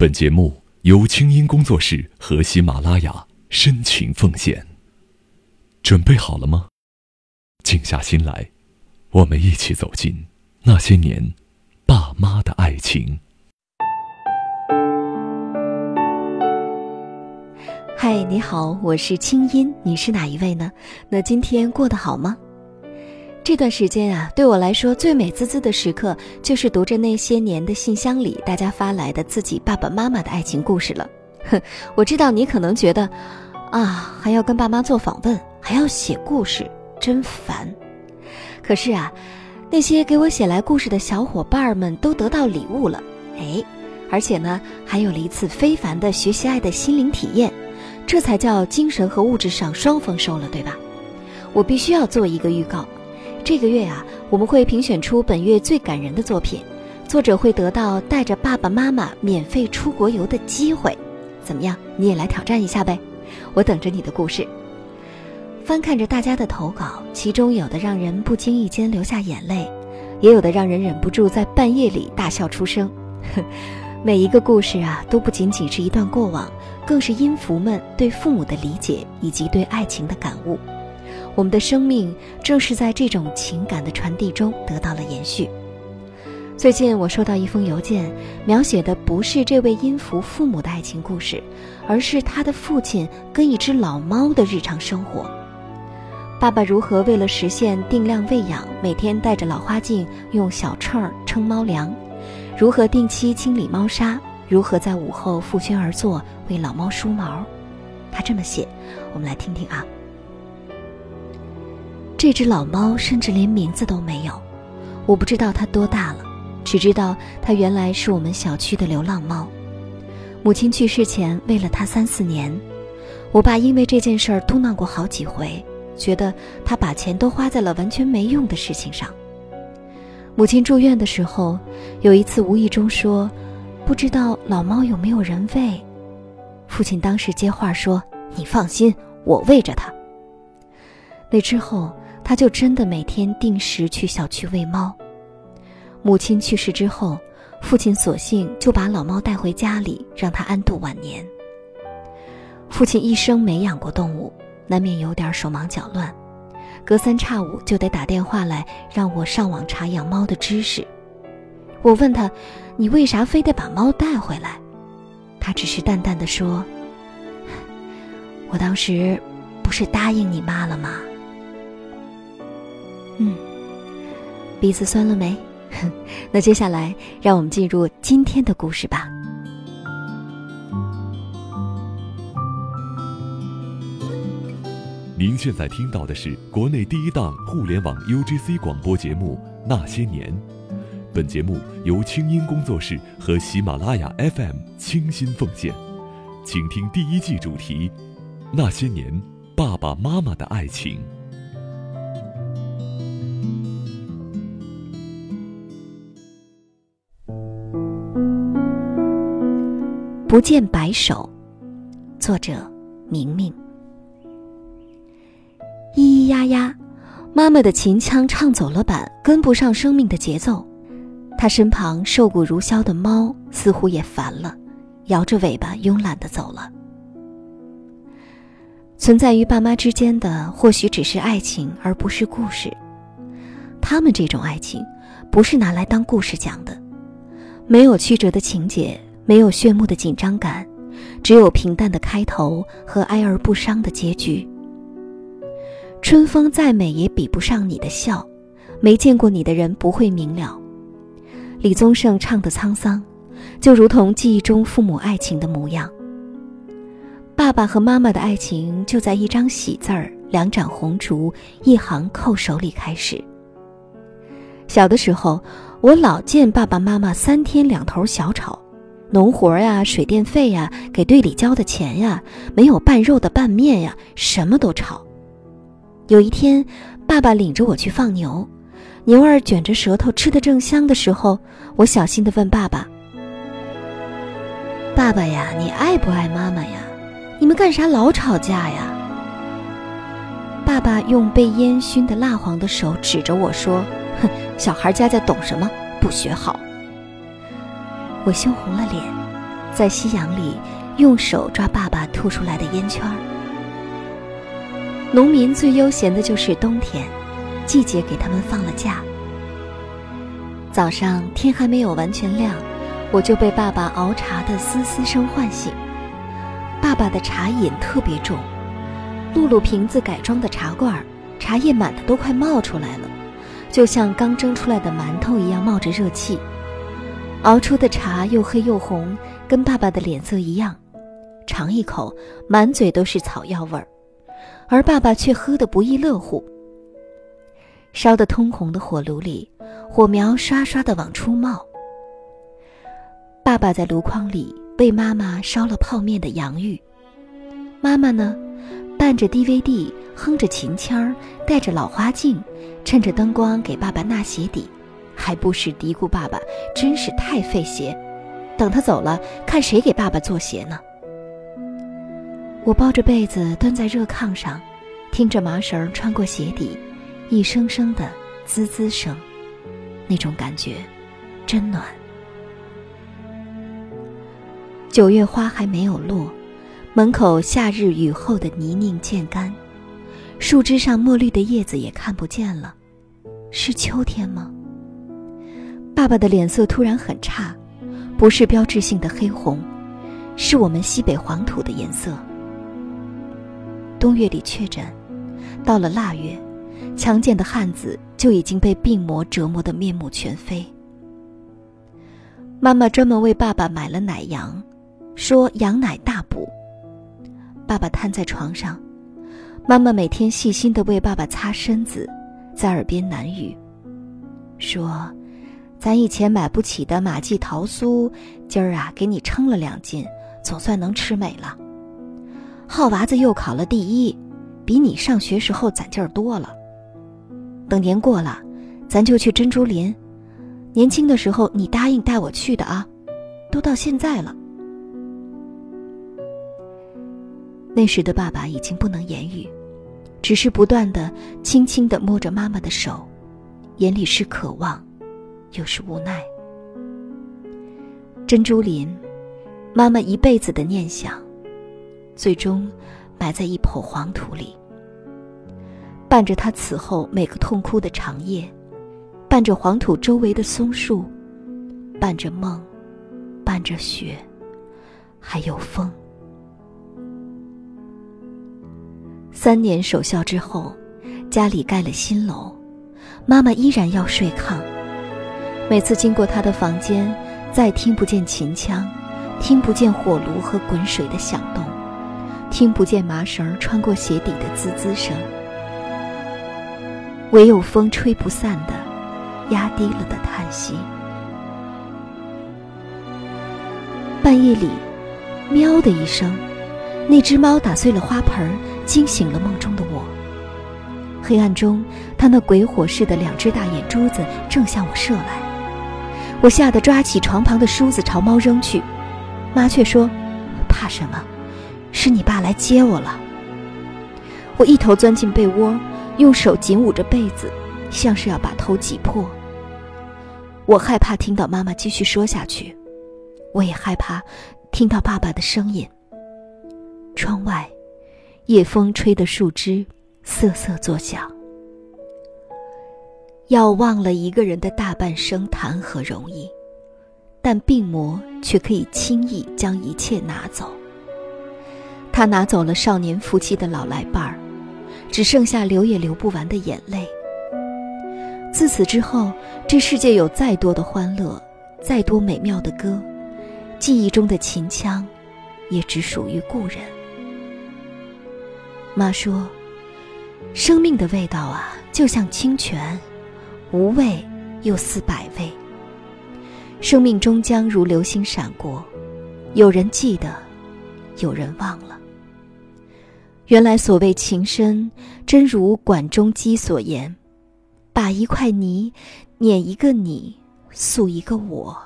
本节目由清音工作室和喜马拉雅深情奉献。准备好了吗？静下心来，我们一起走进那些年爸妈的爱情。嗨，你好，我是清音，你是哪一位呢？那今天过得好吗？这段时间啊，对我来说最美滋滋的时刻，就是读着那些年的信箱里大家发来的自己爸爸妈妈的爱情故事了。哼，我知道你可能觉得，啊，还要跟爸妈做访问，还要写故事，真烦。可是啊，那些给我写来故事的小伙伴们都得到礼物了，哎，而且呢，还有了一次非凡的学习爱的心灵体验，这才叫精神和物质上双丰收了，对吧？我必须要做一个预告。这个月啊，我们会评选出本月最感人的作品，作者会得到带着爸爸妈妈免费出国游的机会。怎么样，你也来挑战一下呗？我等着你的故事。翻看着大家的投稿，其中有的让人不经意间流下眼泪，也有的让人忍不住在半夜里大笑出声。每一个故事啊，都不仅仅是一段过往，更是音符们对父母的理解以及对爱情的感悟。我们的生命正是在这种情感的传递中得到了延续。最近我收到一封邮件，描写的不是这位音符父母的爱情故事，而是他的父亲跟一只老猫的日常生活。爸爸如何为了实现定量喂养，每天带着老花镜用小秤称猫粮；如何定期清理猫砂；如何在午后负轩而坐为老猫梳毛。他这么写，我们来听听啊。这只老猫甚至连名字都没有，我不知道它多大了，只知道它原来是我们小区的流浪猫。母亲去世前喂了它三四年，我爸因为这件事儿嘟囔过好几回，觉得他把钱都花在了完全没用的事情上。母亲住院的时候，有一次无意中说：“不知道老猫有没有人喂。”父亲当时接话说：“你放心，我喂着它。”那之后。他就真的每天定时去小区喂猫。母亲去世之后，父亲索性就把老猫带回家里，让它安度晚年。父亲一生没养过动物，难免有点手忙脚乱，隔三差五就得打电话来让我上网查养猫的知识。我问他：“你为啥非得把猫带回来？”他只是淡淡的说：“我当时不是答应你妈了吗？”嗯，鼻子酸了没？那接下来让我们进入今天的故事吧。您现在听到的是国内第一档互联网 UGC 广播节目《那些年》，本节目由清音工作室和喜马拉雅 FM 倾心奉献，请听第一季主题《那些年爸爸妈妈的爱情》。不见白首，作者明明。咿咿呀呀，妈妈的琴腔唱走了板，跟不上生命的节奏。她身旁瘦骨如削的猫似乎也烦了，摇着尾巴慵懒的走了。存在于爸妈之间的，或许只是爱情，而不是故事。他们这种爱情，不是拿来当故事讲的，没有曲折的情节。没有炫目的紧张感，只有平淡的开头和哀而不伤的结局。春风再美也比不上你的笑，没见过你的人不会明了。李宗盛唱的沧桑，就如同记忆中父母爱情的模样。爸爸和妈妈的爱情就在一张喜字儿、两盏红烛、一行叩首里开始。小的时候，我老见爸爸妈妈三天两头小吵。农活呀，水电费呀，给队里交的钱呀，没有拌肉的拌面呀，什么都吵。有一天，爸爸领着我去放牛，牛儿卷着舌头吃得正香的时候，我小心地问爸爸：“爸爸呀，你爱不爱妈妈呀？你们干啥老吵架呀？”爸爸用被烟熏得蜡黄的手指着我说：“哼，小孩家家懂什么？不学好。”我羞红了脸，在夕阳里用手抓爸爸吐出来的烟圈儿。农民最悠闲的就是冬天，季节给他们放了假。早上天还没有完全亮，我就被爸爸熬茶的嘶嘶声唤醒。爸爸的茶瘾特别重，露露瓶子改装的茶罐儿，茶叶满的都快冒出来了，就像刚蒸出来的馒头一样冒着热气。熬出的茶又黑又红，跟爸爸的脸色一样。尝一口，满嘴都是草药味儿，而爸爸却喝得不亦乐乎。烧得通红的火炉里，火苗刷刷的往出冒。爸爸在炉筐里为妈妈烧了泡面的洋芋，妈妈呢，伴着 DVD，哼着琴腔儿，戴着老花镜，趁着灯光给爸爸纳鞋底。还不时嘀咕：“爸爸真是太费鞋，等他走了，看谁给爸爸做鞋呢？”我抱着被子蹲在热炕上，听着麻绳穿过鞋底，一声声的滋滋声，那种感觉真暖。九月花还没有落，门口夏日雨后的泥泞渐干，树枝上墨绿的叶子也看不见了，是秋天吗？爸爸的脸色突然很差，不是标志性的黑红，是我们西北黄土的颜色。冬月里确诊，到了腊月，强健的汉子就已经被病魔折磨得面目全非。妈妈专门为爸爸买了奶羊，说羊奶大补。爸爸瘫在床上，妈妈每天细心地为爸爸擦身子，在耳边喃语，说。咱以前买不起的马记桃酥，今儿啊给你称了两斤，总算能吃美了。浩娃子又考了第一，比你上学时候攒劲儿多了。等年过了，咱就去珍珠林。年轻的时候你答应带我去的啊，都到现在了。那时的爸爸已经不能言语，只是不断的轻轻的摸着妈妈的手，眼里是渴望。又是无奈。珍珠林，妈妈一辈子的念想，最终埋在一抔黄土里。伴着她此后每个痛哭的长夜，伴着黄土周围的松树，伴着梦，伴着雪，还有风。三年守孝之后，家里盖了新楼，妈妈依然要睡炕。每次经过他的房间，再听不见琴腔，听不见火炉和滚水的响动，听不见麻绳穿过鞋底的滋滋声，唯有风吹不散的、压低了的叹息。半夜里，喵的一声，那只猫打碎了花盆，惊醒了梦中的我。黑暗中，它那鬼火似的两只大眼珠子正向我射来。我吓得抓起床旁的梳子朝猫扔去，妈却说：“怕什么？是你爸来接我了。”我一头钻进被窝，用手紧捂着被子，像是要把头挤破。我害怕听到妈妈继续说下去，我也害怕听到爸爸的声音。窗外，夜风吹得树枝瑟瑟作响。要忘了一个人的大半生，谈何容易？但病魔却可以轻易将一切拿走。他拿走了少年夫妻的老来伴儿，只剩下流也流不完的眼泪。自此之后，这世界有再多的欢乐，再多美妙的歌，记忆中的秦腔，也只属于故人。妈说：“生命的味道啊，就像清泉。”无味又似百味。生命终将如流星闪过，有人记得，有人忘了。原来所谓情深，真如管仲基所言：把一块泥碾一个你，塑一个我。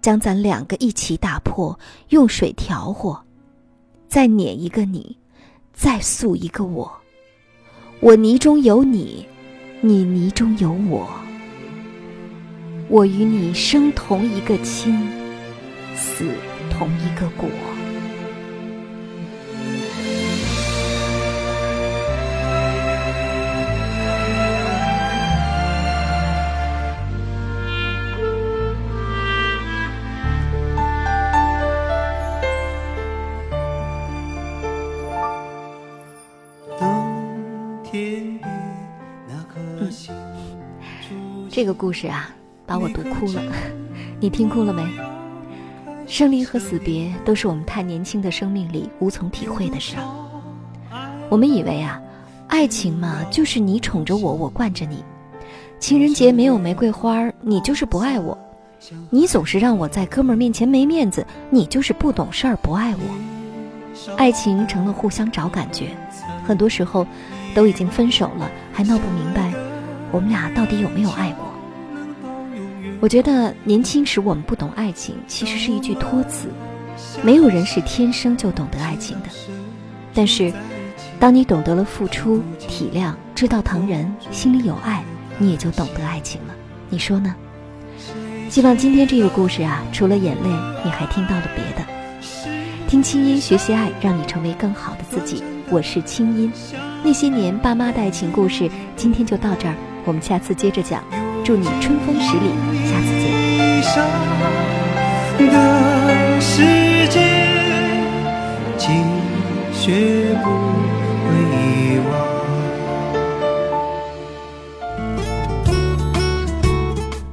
将咱两个一起打破，用水调和，再碾一个你，再塑一个我。我泥中有你。你泥中有我，我与你生同一个亲，死同一个果。这个故事啊，把我读哭了。你听哭了没？生离和死别都是我们太年轻的生命里无从体会的事儿。我们以为啊，爱情嘛，就是你宠着我，我惯着你。情人节没有玫瑰花，你就是不爱我。你总是让我在哥们儿面前没面子，你就是不懂事儿，不爱我。爱情成了互相找感觉，很多时候都已经分手了，还闹不明白。我们俩到底有没有爱过？我觉得年轻时我们不懂爱情，其实是一句托词。没有人是天生就懂得爱情的，但是，当你懂得了付出、体谅、知道疼人、心里有爱，你也就懂得爱情了。你说呢？希望今天这个故事啊，除了眼泪，你还听到了别的。听清音学习爱，让你成为更好的自己。我是清音。那些年爸妈的爱情故事，今天就到这儿。我们下次接着讲，祝你春风十里，下次见。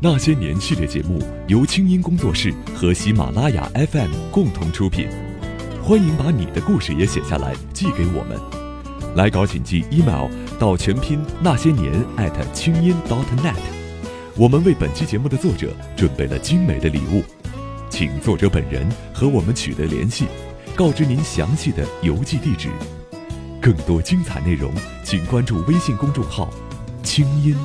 那些年系列节目由清音工作室和喜马拉雅 FM 共同出品，欢迎把你的故事也写下来寄给我们。来稿请寄 email 到全拼那些年艾特清音 dot net。我们为本期节目的作者准备了精美的礼物，请作者本人和我们取得联系，告知您详细的邮寄地址。更多精彩内容，请关注微信公众号“清音”。